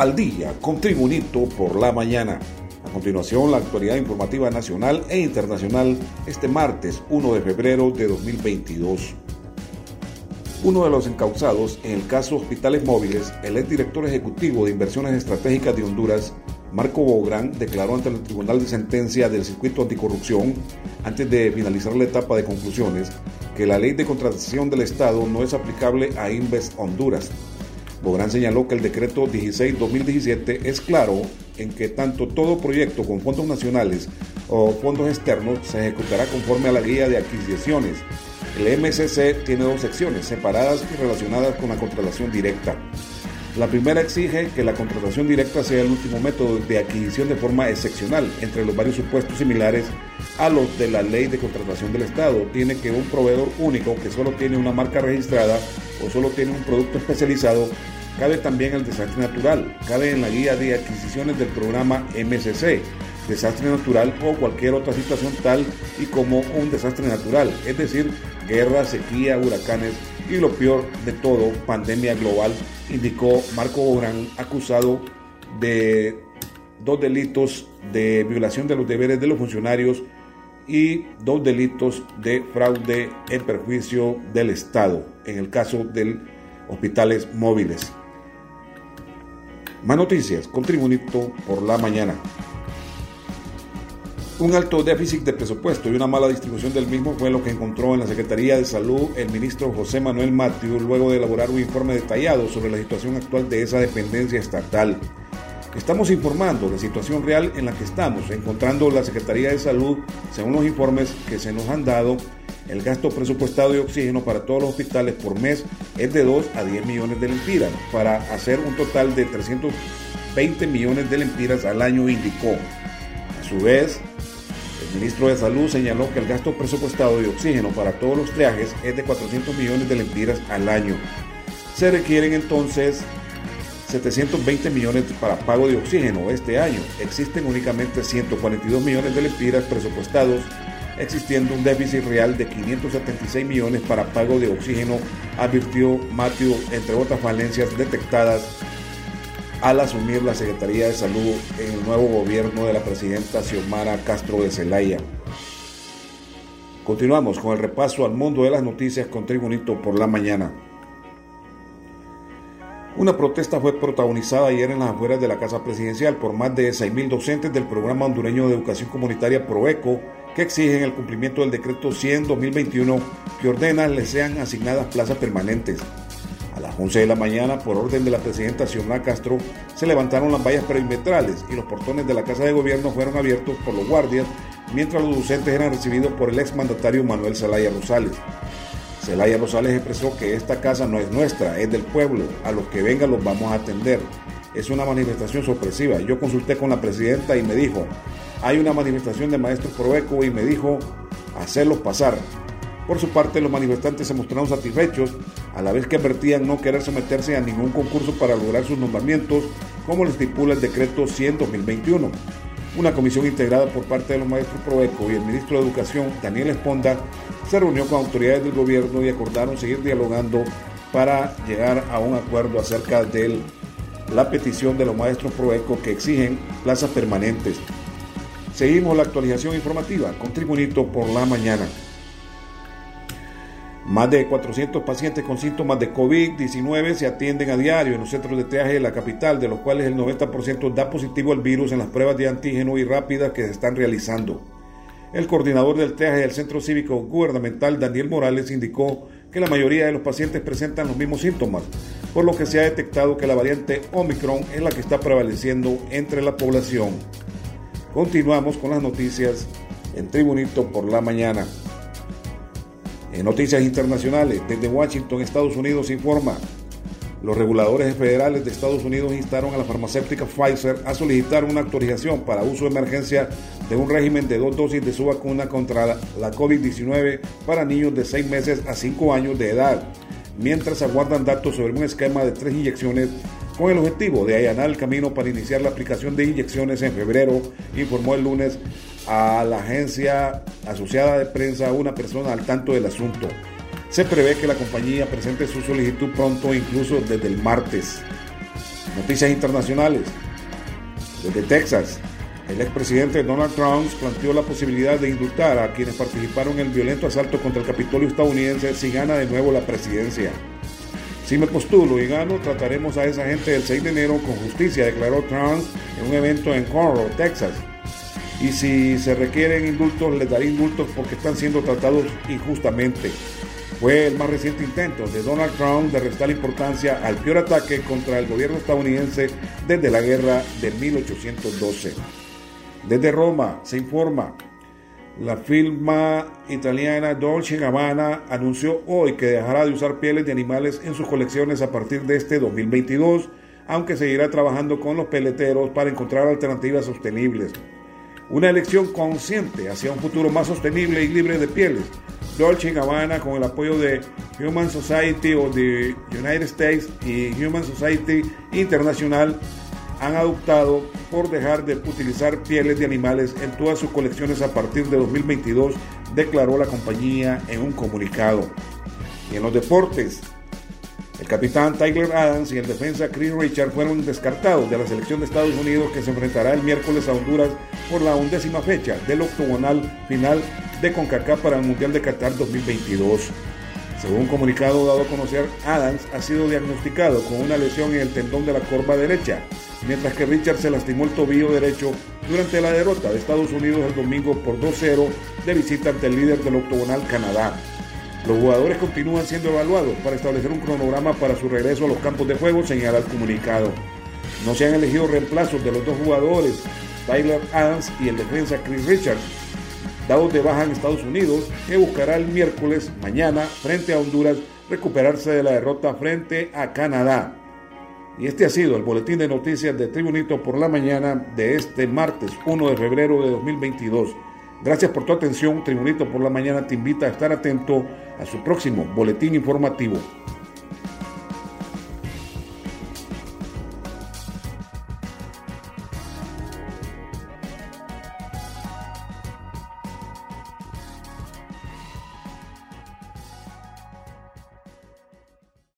al día con Tribunito por la mañana. A continuación, la actualidad informativa nacional e internacional este martes 1 de febrero de 2022. Uno de los encausados en el caso Hospitales Móviles, el exdirector ejecutivo de Inversiones Estratégicas de Honduras, Marco Bográn, declaró ante el Tribunal de Sentencia del Circuito Anticorrupción, antes de finalizar la etapa de conclusiones, que la ley de contratación del Estado no es aplicable a Inves Honduras, Bográn señaló que el decreto 16-2017 es claro en que tanto todo proyecto con fondos nacionales o fondos externos se ejecutará conforme a la guía de adquisiciones. El MCC tiene dos secciones separadas y relacionadas con la contratación directa. La primera exige que la contratación directa sea el último método de adquisición de forma excepcional entre los varios supuestos similares a los de la ley de contratación del Estado. Tiene que un proveedor único que solo tiene una marca registrada o solo tiene un producto especializado, cabe también el desastre natural, cabe en la guía de adquisiciones del programa MSC, desastre natural o cualquier otra situación tal y como un desastre natural, es decir, guerra, sequía, huracanes y lo peor de todo, pandemia global, indicó Marco Bográn, acusado de dos delitos de violación de los deberes de los funcionarios y dos delitos de fraude en perjuicio del Estado, en el caso de hospitales móviles. Más noticias con Tribunito por la mañana. Un alto déficit de presupuesto y una mala distribución del mismo fue lo que encontró en la Secretaría de Salud el ministro José Manuel Matthew luego de elaborar un informe detallado sobre la situación actual de esa dependencia estatal. Estamos informando la situación real en la que estamos, encontrando la Secretaría de Salud, según los informes que se nos han dado, el gasto presupuestado de oxígeno para todos los hospitales por mes es de 2 a 10 millones de lempiras, para hacer un total de 320 millones de lempiras al año, indicó. A su vez, el ministro de Salud señaló que el gasto presupuestado de oxígeno para todos los triajes es de 400 millones de lempiras al año. Se requieren entonces 720 millones para pago de oxígeno este año. Existen únicamente 142 millones de lempiras presupuestados, existiendo un déficit real de 576 millones para pago de oxígeno, advirtió Matthew, entre otras falencias detectadas al asumir la Secretaría de Salud en el nuevo gobierno de la presidenta Xiomara Castro de Zelaya. Continuamos con el repaso al mundo de las noticias con Tribunito por la mañana. Una protesta fue protagonizada ayer en las afueras de la Casa Presidencial por más de 6.000 docentes del Programa Hondureño de Educación Comunitaria PROECO que exigen el cumplimiento del decreto 100-2021 que ordena les sean asignadas plazas permanentes. A las 11 de la mañana, por orden de la presidenta Xiomara Castro, se levantaron las vallas perimetrales y los portones de la Casa de Gobierno fueron abiertos por los guardias mientras los docentes eran recibidos por el exmandatario Manuel Zelaya Rosales. Celaya Rosales expresó que esta casa no es nuestra, es del pueblo. A los que vengan los vamos a atender. Es una manifestación sorpresiva. Yo consulté con la presidenta y me dijo, hay una manifestación de maestros Proeco y me dijo, hacerlos pasar. Por su parte, los manifestantes se mostraron satisfechos, a la vez que advertían no querer someterse a ningún concurso para lograr sus nombramientos, como le estipula el decreto 100-2021. Una comisión integrada por parte de los maestros Proeco y el ministro de Educación, Daniel Esponda, se reunió con autoridades del gobierno y acordaron seguir dialogando para llegar a un acuerdo acerca de la petición de los maestros Proeco que exigen plazas permanentes. Seguimos la actualización informativa con Tribunito por la mañana. Más de 400 pacientes con síntomas de COVID-19 se atienden a diario en los centros de triaje de la capital, de los cuales el 90% da positivo al virus en las pruebas de antígeno y rápidas que se están realizando. El coordinador del triaje del Centro Cívico Gubernamental, Daniel Morales, indicó que la mayoría de los pacientes presentan los mismos síntomas, por lo que se ha detectado que la variante Omicron es la que está prevaleciendo entre la población. Continuamos con las noticias en Tribunito por la mañana. En noticias internacionales, desde Washington, Estados Unidos informa, los reguladores federales de Estados Unidos instaron a la farmacéutica Pfizer a solicitar una autorización para uso de emergencia de un régimen de dos dosis de su vacuna contra la COVID-19 para niños de 6 meses a 5 años de edad, mientras aguardan datos sobre un esquema de tres inyecciones con el objetivo de allanar el camino para iniciar la aplicación de inyecciones en febrero, informó el lunes a la agencia asociada de prensa una persona al tanto del asunto. Se prevé que la compañía presente su solicitud pronto, incluso desde el martes. Noticias internacionales. Desde Texas, el expresidente Donald Trump planteó la posibilidad de indultar a quienes participaron en el violento asalto contra el Capitolio estadounidense si gana de nuevo la presidencia. Si me postulo y gano, trataremos a esa gente el 6 de enero con justicia, declaró Trump en un evento en Conroe, Texas. Y si se requieren indultos, les daré indultos porque están siendo tratados injustamente. Fue el más reciente intento de Donald Trump de restar importancia al peor ataque contra el gobierno estadounidense desde la guerra de 1812. Desde Roma se informa, la firma italiana Dolce Gabbana anunció hoy que dejará de usar pieles de animales en sus colecciones a partir de este 2022, aunque seguirá trabajando con los peleteros para encontrar alternativas sostenibles. Una elección consciente hacia un futuro más sostenible y libre de pieles. Dolce Gabbana, con el apoyo de Human Society o de United States y Human Society Internacional, han adoptado por dejar de utilizar pieles de animales en todas sus colecciones a partir de 2022, declaró la compañía en un comunicado. Y en los deportes, el capitán Tyler Adams y el defensa Chris Richard fueron descartados de la selección de Estados Unidos que se enfrentará el miércoles a Honduras por la undécima fecha del octogonal final de CONCACAF para el Mundial de Qatar 2022. Según un comunicado dado a conocer, Adams ha sido diagnosticado con una lesión en el tendón de la corva derecha, mientras que Richard se lastimó el tobillo derecho durante la derrota de Estados Unidos el domingo por 2-0 de visita ante el líder del octogonal Canadá. Los jugadores continúan siendo evaluados para establecer un cronograma para su regreso a los campos de juego, señala el comunicado. No se han elegido reemplazos de los dos jugadores, Tyler Adams y el defensa Chris Richards, dados de baja en Estados Unidos, que buscará el miércoles, mañana, frente a Honduras, recuperarse de la derrota frente a Canadá. Y este ha sido el boletín de noticias de Tribunito por la mañana de este martes 1 de febrero de 2022. Gracias por tu atención. Tribunito por la mañana te invita a estar atento a su próximo boletín informativo.